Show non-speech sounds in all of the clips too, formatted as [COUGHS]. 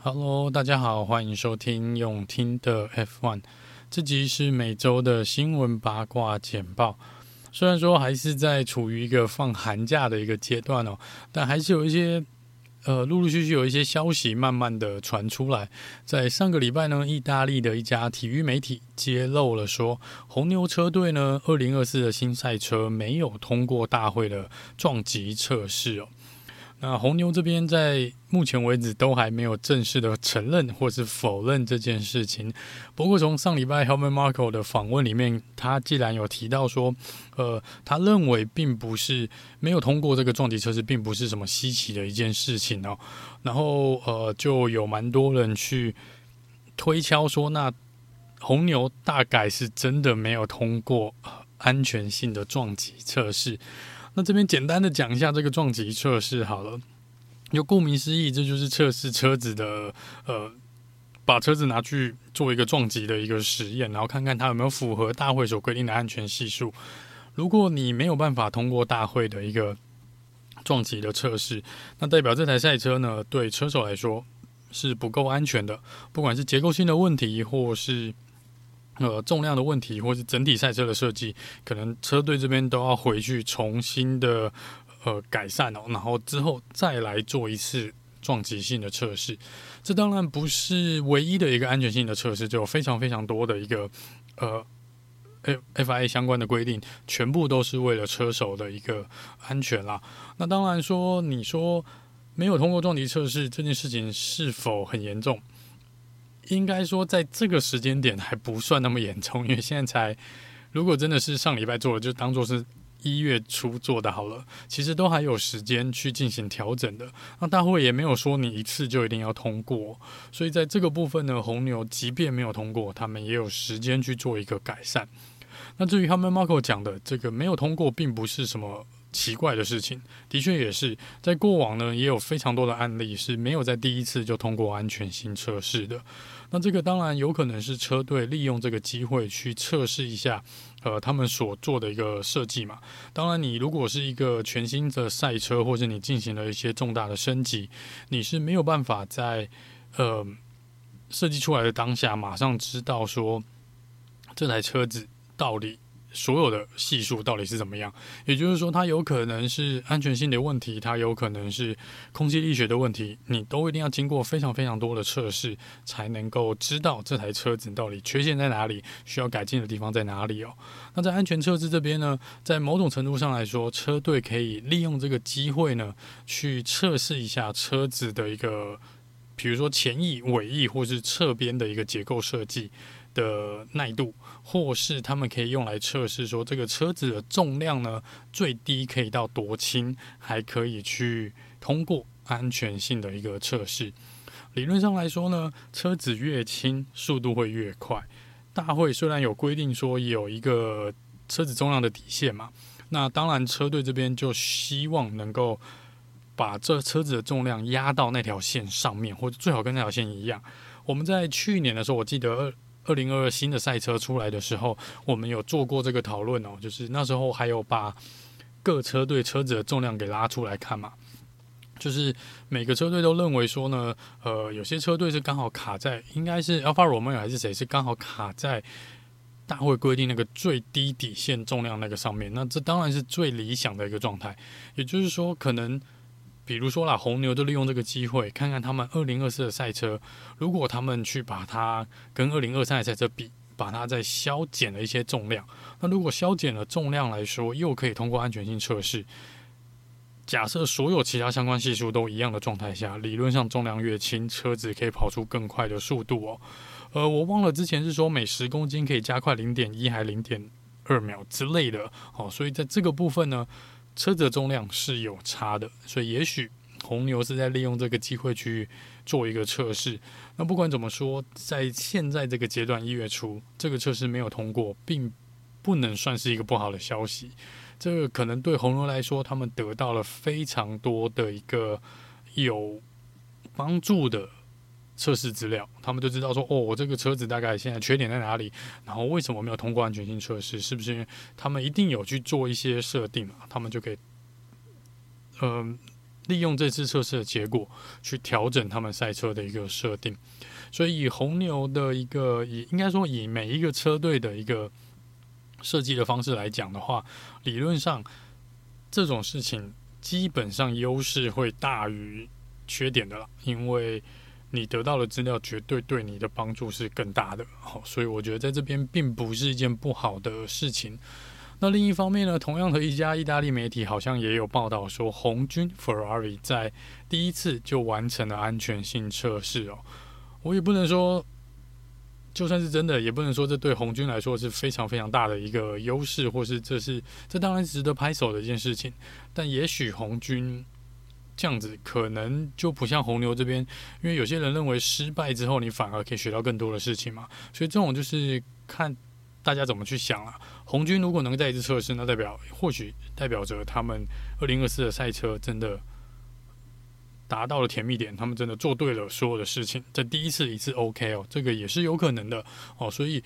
Hello，大家好，欢迎收听用听的 F1。这集是每周的新闻八卦简报。虽然说还是在处于一个放寒假的一个阶段哦，但还是有一些呃，陆陆续续有一些消息慢慢的传出来。在上个礼拜呢，意大利的一家体育媒体揭露了说，红牛车队呢，二零二四的新赛车没有通过大会的撞击测试哦。那红牛这边在目前为止都还没有正式的承认或是否认这件事情。不过从上礼拜 Helmut Marko 的访问里面，他既然有提到说，呃，他认为并不是没有通过这个撞击测试，并不是什么稀奇的一件事情哦。然后呃，就有蛮多人去推敲说，那红牛大概是真的没有通过安全性的撞击测试。那这边简单的讲一下这个撞击测试好了，就顾名思义，这就是测试车子的，呃，把车子拿去做一个撞击的一个实验，然后看看它有没有符合大会所规定的安全系数。如果你没有办法通过大会的一个撞击的测试，那代表这台赛车呢，对车手来说是不够安全的，不管是结构性的问题，或是。呃，重量的问题，或是整体赛车的设计，可能车队这边都要回去重新的呃改善哦，然后之后再来做一次撞击性的测试。这当然不是唯一的一个安全性的测试，就有非常非常多的一个呃 F FIA 相关的规定，全部都是为了车手的一个安全啦。那当然说，你说没有通过撞击测试这件事情是否很严重？应该说，在这个时间点还不算那么严重，因为现在才，如果真的是上礼拜做的，就当做是一月初做的好了。其实都还有时间去进行调整的。那大会也没有说你一次就一定要通过，所以在这个部分呢，红牛即便没有通过，他们也有时间去做一个改善。那至于他们 Marko 讲的这个没有通过，并不是什么。奇怪的事情，的确也是在过往呢，也有非常多的案例是没有在第一次就通过安全性测试的。那这个当然有可能是车队利用这个机会去测试一下，呃，他们所做的一个设计嘛。当然，你如果是一个全新的赛车，或者你进行了一些重大的升级，你是没有办法在呃设计出来的当下马上知道说这台车子到底。所有的系数到底是怎么样？也就是说，它有可能是安全性的问题，它有可能是空气力学的问题，你都一定要经过非常非常多的测试，才能够知道这台车子到底缺陷在哪里，需要改进的地方在哪里哦。那在安全测试这边呢，在某种程度上来说，车队可以利用这个机会呢，去测试一下车子的一个，比如说前翼、尾翼或是侧边的一个结构设计。的耐度，或是他们可以用来测试说这个车子的重量呢，最低可以到多轻，还可以去通过安全性的一个测试。理论上来说呢，车子越轻，速度会越快。大会虽然有规定说有一个车子重量的底线嘛，那当然车队这边就希望能够把这车子的重量压到那条线上面，或者最好跟那条线一样。我们在去年的时候，我记得。二零二二新的赛车出来的时候，我们有做过这个讨论哦，就是那时候还有把各车队车子的重量给拉出来看嘛，就是每个车队都认为说呢，呃，有些车队是刚好卡在，应该是 Alfa Romeo 还是谁是刚好卡在大会规定那个最低底线重量那个上面，那这当然是最理想的一个状态，也就是说可能。比如说啦，红牛就利用这个机会，看看他们二零二四的赛车，如果他们去把它跟二零二三的赛车比，把它再削减了一些重量，那如果削减了重量来说，又可以通过安全性测试。假设所有其他相关系数都一样的状态下，理论上重量越轻，车子可以跑出更快的速度哦。呃，我忘了之前是说每十公斤可以加快零点一还零点二秒之类的，哦，所以在这个部分呢。车子的重量是有差的，所以也许红牛是在利用这个机会去做一个测试。那不管怎么说，在现在这个阶段，一月初这个测试没有通过，并不能算是一个不好的消息。这个可能对红牛来说，他们得到了非常多的一个有帮助的。测试资料，他们就知道说，哦，我这个车子大概现在缺点在哪里，然后为什么没有通过安全性测试？是不是因为他们一定有去做一些设定嘛？他们就可以，嗯、呃，利用这次测试的结果去调整他们赛车的一个设定。所以以红牛的一个以应该说以每一个车队的一个设计的方式来讲的话，理论上这种事情基本上优势会大于缺点的了，因为。你得到的资料绝对对你的帮助是更大的，好，所以我觉得在这边并不是一件不好的事情。那另一方面呢，同样的一家意大利媒体好像也有报道说，红军 Ferrari 在第一次就完成了安全性测试哦。我也不能说，就算是真的，也不能说这对红军来说是非常非常大的一个优势，或是这是这当然值得拍手的一件事情。但也许红军。这样子可能就不像红牛这边，因为有些人认为失败之后你反而可以学到更多的事情嘛，所以这种就是看大家怎么去想了。红军如果能再一次测试，那代表或许代表着他们二零二四的赛车真的达到了甜蜜点，他们真的做对了所有的事情，这第一次一次 OK 哦，这个也是有可能的哦，所以。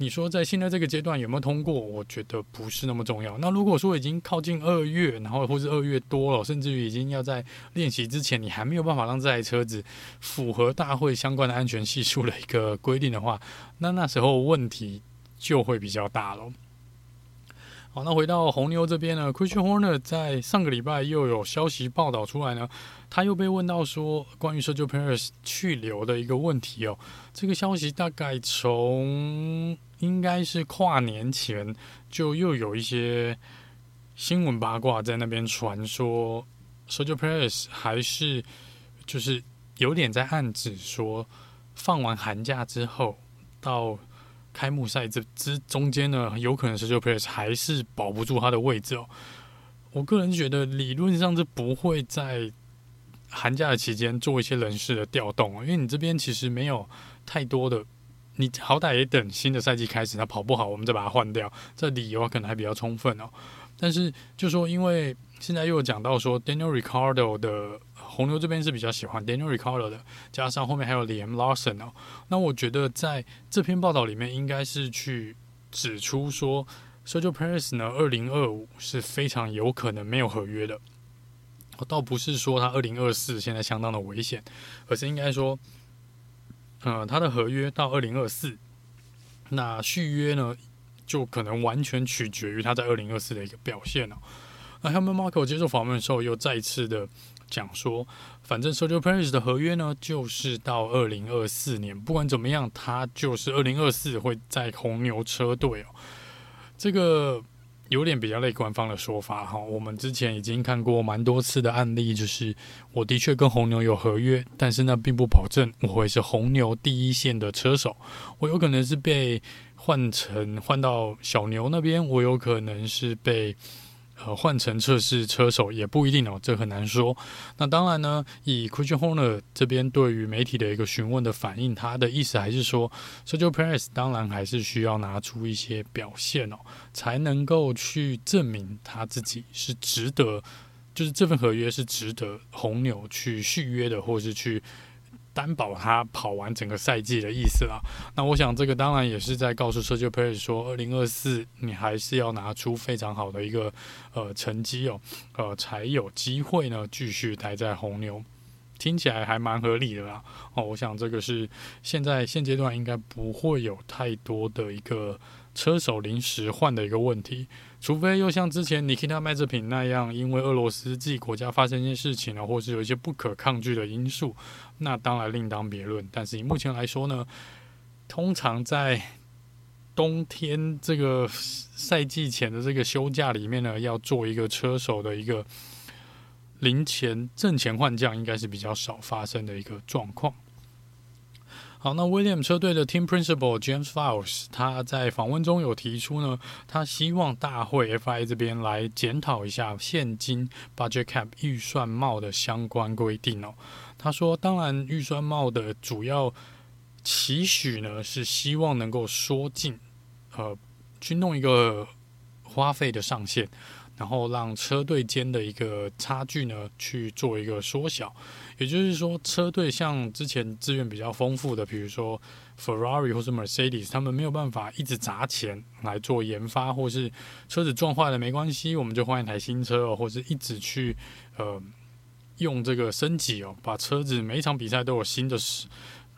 你说在现在这个阶段有没有通过？我觉得不是那么重要。那如果说已经靠近二月，然后或是二月多了，甚至于已经要在练习之前，你还没有办法让这台车子符合大会相关的安全系数的一个规定的话，那那时候问题就会比较大了。好，那回到红牛这边呢，Christian Horner 在上个礼拜又有消息报道出来呢，他又被问到说关于 Sergio Perez 去留的一个问题哦。这个消息大概从应该是跨年前就又有一些新闻八卦在那边传说，Sergio Perez 还是就是有点在暗指说，放完寒假之后到。开幕赛这之中间呢，有可能 Sergio Perez 还是保不住他的位置哦。我个人觉得理论上是不会在寒假的期间做一些人事的调动，因为你这边其实没有太多的，你好歹也等新的赛季开始，他跑不好，我们再把它换掉，这理由可能还比较充分哦。但是就说，因为现在又有讲到说 Daniel Ricardo 的。红牛这边是比较喜欢 Daniel Ricardo 的，加上后面还有 Liam Lawson 哦。那我觉得在这篇报道里面，应该是去指出说，Sergio Perez 呢，二零二五是非常有可能没有合约的。倒不是说他二零二四现在相当的危险，而是应该说，呃，他的合约到二零二四，那续约呢，就可能完全取决于他在二零二四的一个表现哦。那 Helmut Marko 接受访问的时候，又再次的。讲说，反正 Sergio Perez 的合约呢，就是到二零二四年，不管怎么样，他就是二零二四会在红牛车队哦。这个有点比较类官方的说法哈。我们之前已经看过蛮多次的案例，就是我的确跟红牛有合约，但是那并不保证我会是红牛第一线的车手，我有可能是被换成换到小牛那边，我有可能是被。呃，换成测试车手也不一定哦，这很难说。那当然呢，以 Christian Horner 这边对于媒体的一个询问的反应，他的意思还是说，Sergio Perez 当然还是需要拿出一些表现哦，才能够去证明他自己是值得，就是这份合约是值得红牛去续约的，或是去。担保他跑完整个赛季的意思啦。那我想这个当然也是在告诉 Sergio p e r e 说，二零二四你还是要拿出非常好的一个呃成绩哦，呃才有机会呢继续待在红牛。听起来还蛮合理的啦。哦，我想这个是现在现阶段应该不会有太多的一个车手临时换的一个问题。除非又像之前 Nikita Mazepin 那样，因为俄罗斯自己国家发生一些事情呢，或是有一些不可抗拒的因素，那当然另当别论。但是以目前来说呢，通常在冬天这个赛季前的这个休假里面呢，要做一个车手的一个临前阵前换将，应该是比较少发生的一个状况。好，那威廉车队的 Team Principal James Vowles 他在访问中有提出呢，他希望大会 FI 这边来检讨一下现金 Budget Cap 预算帽的相关规定哦。他说，当然预算帽的主要期许呢是希望能够缩进，呃，去弄一个花费的上限。然后让车队间的一个差距呢，去做一个缩小，也就是说，车队像之前资源比较丰富的，比如说 Ferrari 或是 Mercedes，他们没有办法一直砸钱来做研发，或是车子撞坏了没关系，我们就换一台新车，或是一直去呃用这个升级哦，把车子每一场比赛都有新的。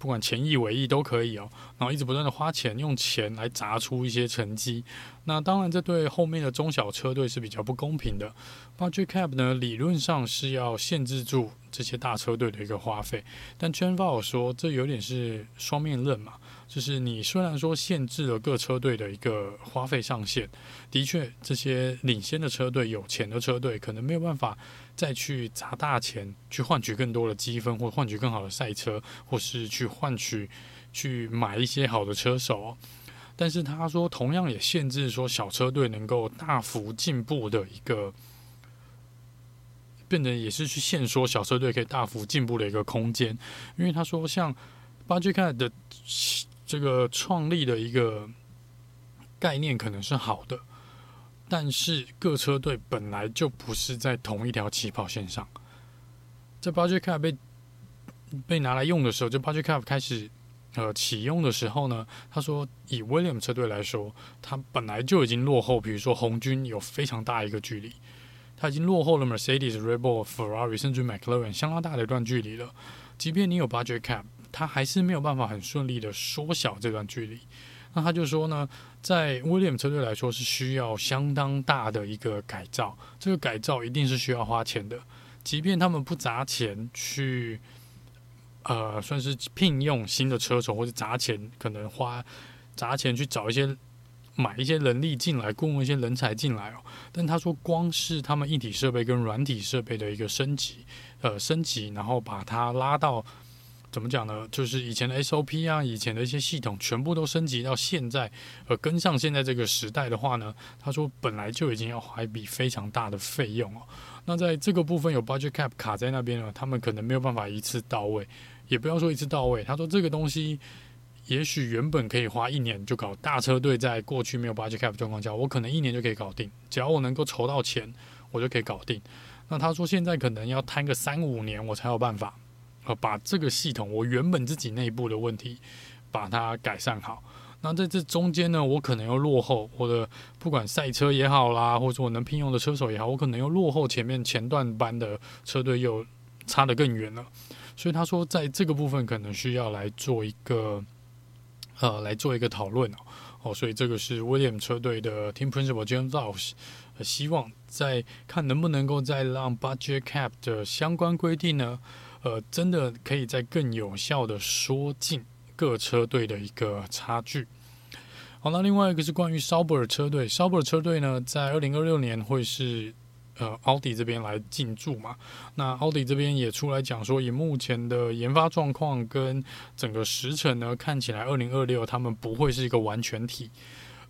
不管前翼尾翼都可以哦，然后一直不断的花钱，用钱来砸出一些成绩。那当然，这对后面的中小车队是比较不公平的。Budget cap 呢，理论上是要限制住这些大车队的一个花费，但 j e n v a 说，这有点是双面刃嘛。就是你虽然说限制了各车队的一个花费上限，的确，这些领先的车队、有钱的车队可能没有办法再去砸大钱去换取更多的积分，或换取更好的赛车，或是去换取去买一些好的车手。但是他说，同样也限制说小车队能够大幅进步的一个，变得也是去限缩小车队可以大幅进步的一个空间，因为他说像 Budget 的。这个创立的一个概念可能是好的，但是各车队本来就不是在同一条起跑线上。在 Budget Cap 被被拿来用的时候，就 Budget Cap 开始呃启用的时候呢，他说以 William 车队来说，他本来就已经落后，比如说红军有非常大一个距离，他已经落后了 Mercedes、Red Bull、Ferrari 甚至 McLaren 相当大的一段距离了。即便你有 Budget Cap。他还是没有办法很顺利的缩小这段距离。那他就说呢，在威廉姆车队来说是需要相当大的一个改造，这个改造一定是需要花钱的。即便他们不砸钱去，呃，算是聘用新的车手，或者砸钱可能花砸钱去找一些买一些人力进来，雇佣一些人才进来哦。但他说，光是他们硬体设备跟软体设备的一个升级，呃，升级，然后把它拉到。怎么讲呢？就是以前的 SOP 啊，以前的一些系统全部都升级到现在，呃，跟上现在这个时代的话呢，他说本来就已经要花一笔非常大的费用哦。那在这个部分有 budget cap 卡在那边呢，他们可能没有办法一次到位，也不要说一次到位。他说这个东西也许原本可以花一年就搞，大车队在过去没有 budget cap 状况下，我可能一年就可以搞定，只要我能够筹到钱，我就可以搞定。那他说现在可能要摊个三五年，我才有办法。呃，把这个系统，我原本自己内部的问题，把它改善好。那在这中间呢，我可能又落后，或者不管赛车也好啦，或者我能聘用的车手也好，我可能又落后前面前段班的车队又差得更远了。所以他说，在这个部分可能需要来做一个，呃，来做一个讨论哦。哦，所以这个是 Williams 车队的 Team Principal James Vowles，希望在看能不能够再让 Budget Cap 的相关规定呢。呃，真的可以在更有效的缩进各车队的一个差距。好，那另外一个是关于 Sauber 车队，Sauber 车队呢，在二零二六年会是呃奥迪这边来进驻嘛？那奥迪这边也出来讲说，以目前的研发状况跟整个时程呢，看起来二零二六他们不会是一个完全体。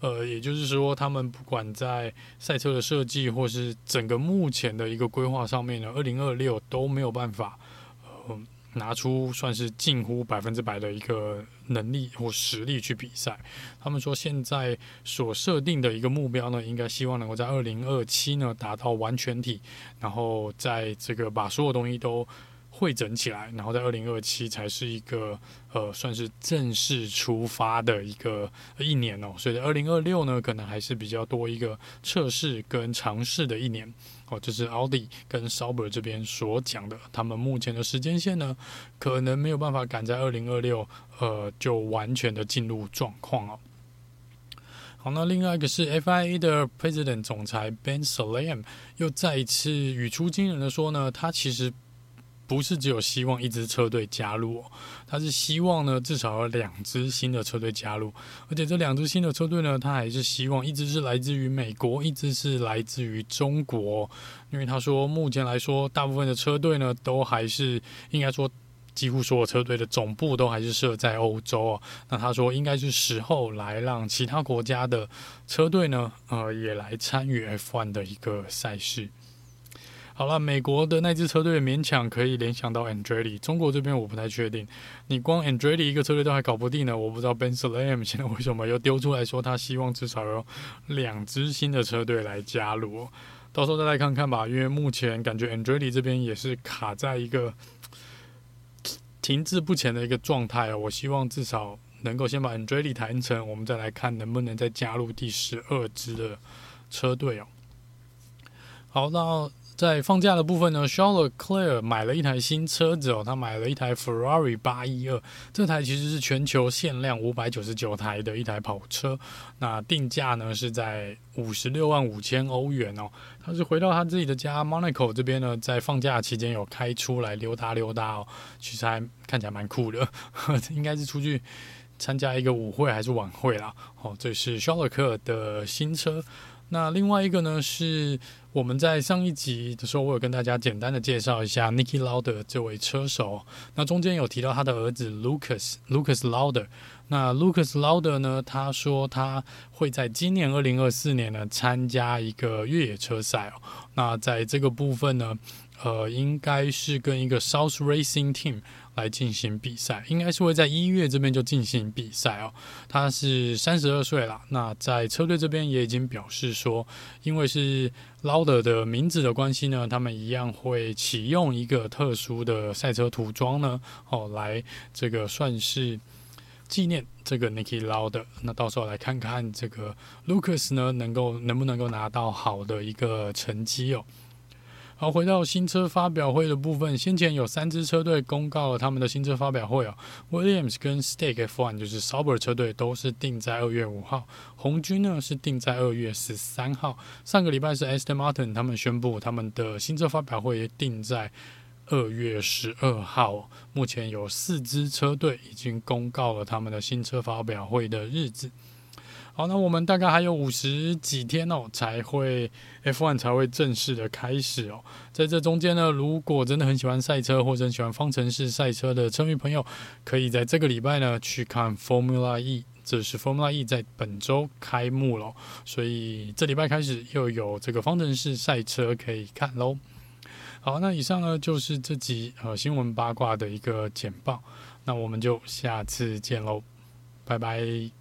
呃，也就是说，他们不管在赛车的设计或是整个目前的一个规划上面呢，二零二六都没有办法。拿出算是近乎百分之百的一个能力或实力去比赛。他们说现在所设定的一个目标呢，应该希望能够在二零二七呢达到完全体，然后在这个把所有东西都会整起来，然后在二零二七才是一个呃算是正式出发的一个一年哦。所以在二零二六呢，可能还是比较多一个测试跟尝试的一年。哦，这是奥迪跟 Sauber 这边所讲的，他们目前的时间线呢，可能没有办法赶在二零二六，呃，就完全的进入状况哦。好，那另外一个是 FIA 的 President 总裁 Ben Sulayem 又再一次语出惊人的说呢，他其实。不是只有希望一支车队加入哦，他是希望呢至少有两支新的车队加入，而且这两支新的车队呢，他还是希望一支是来自于美国，一支是来自于中国，因为他说目前来说，大部分的车队呢都还是应该说几乎所有车队的总部都还是设在欧洲哦。那他说应该是时候来让其他国家的车队呢，呃，也来参与 F1 的一个赛事。好了，美国的那支车队勉强可以联想到 Andretti，中国这边我不太确定。你光 Andretti 一个车队都还搞不定呢，我不知道 Ben Slam 现在为什么又丢出来说他希望至少有两支新的车队来加入，到时候再来看看吧。因为目前感觉 Andretti 这边也是卡在一个 [COUGHS] 停滞不前的一个状态哦。我希望至少能够先把 Andretti 谈成，我们再来看能不能再加入第十二支的车队哦。好，那。在放假的部分呢，Charles Leclerc 买了一台新车子哦，他买了一台 Ferrari 八一二，这台其实是全球限量五百九十九台的一台跑车，那定价呢是在五十六万五千欧元哦。他是回到他自己的家 Monaco 这边呢，在放假期间有开出来溜达溜达哦，其实还看起来蛮酷的，呵应该是出去参加一个舞会还是晚会啦。哦，这是 Charles Leclerc 的新车。那另外一个呢，是我们在上一集的时候，我有跟大家简单的介绍一下 Niki Lauder 这位车手。那中间有提到他的儿子 Lucas Lucas Lauder。那 Lucas Lauder 呢，他说他会在今年二零二四年呢参加一个越野车赛哦。那在这个部分呢，呃，应该是跟一个 South Racing Team。来进行比赛，应该是会在一月这边就进行比赛哦。他是三十二岁了，那在车队这边也已经表示说，因为是 Lauder 的名字的关系呢，他们一样会启用一个特殊的赛车涂装呢，哦，来这个算是纪念这个 Niki Lauder。那到时候来看看这个 Lucas 呢，能够能不能够拿到好的一个成绩哦。好，回到新车发表会的部分，先前有三支车队公告了他们的新车发表会啊，Williams 跟 Stake F1 就是 Sauber 车队都是定在二月五号，红军呢是定在二月十三号。上个礼拜是 Aston Martin 他们宣布他们的新车发表会定在二月十二号。目前有四支车队已经公告了他们的新车发表会的日子。好，那我们大概还有五十几天哦，才会 F1 才会正式的开始哦。在这中间呢，如果真的很喜欢赛车或者喜欢方程式赛车的车迷朋友，可以在这个礼拜呢去看 Formula E。这是 Formula E 在本周开幕了，所以这礼拜开始又有这个方程式赛车可以看喽。好，那以上呢就是这集呃新闻八卦的一个简报，那我们就下次见喽，拜拜。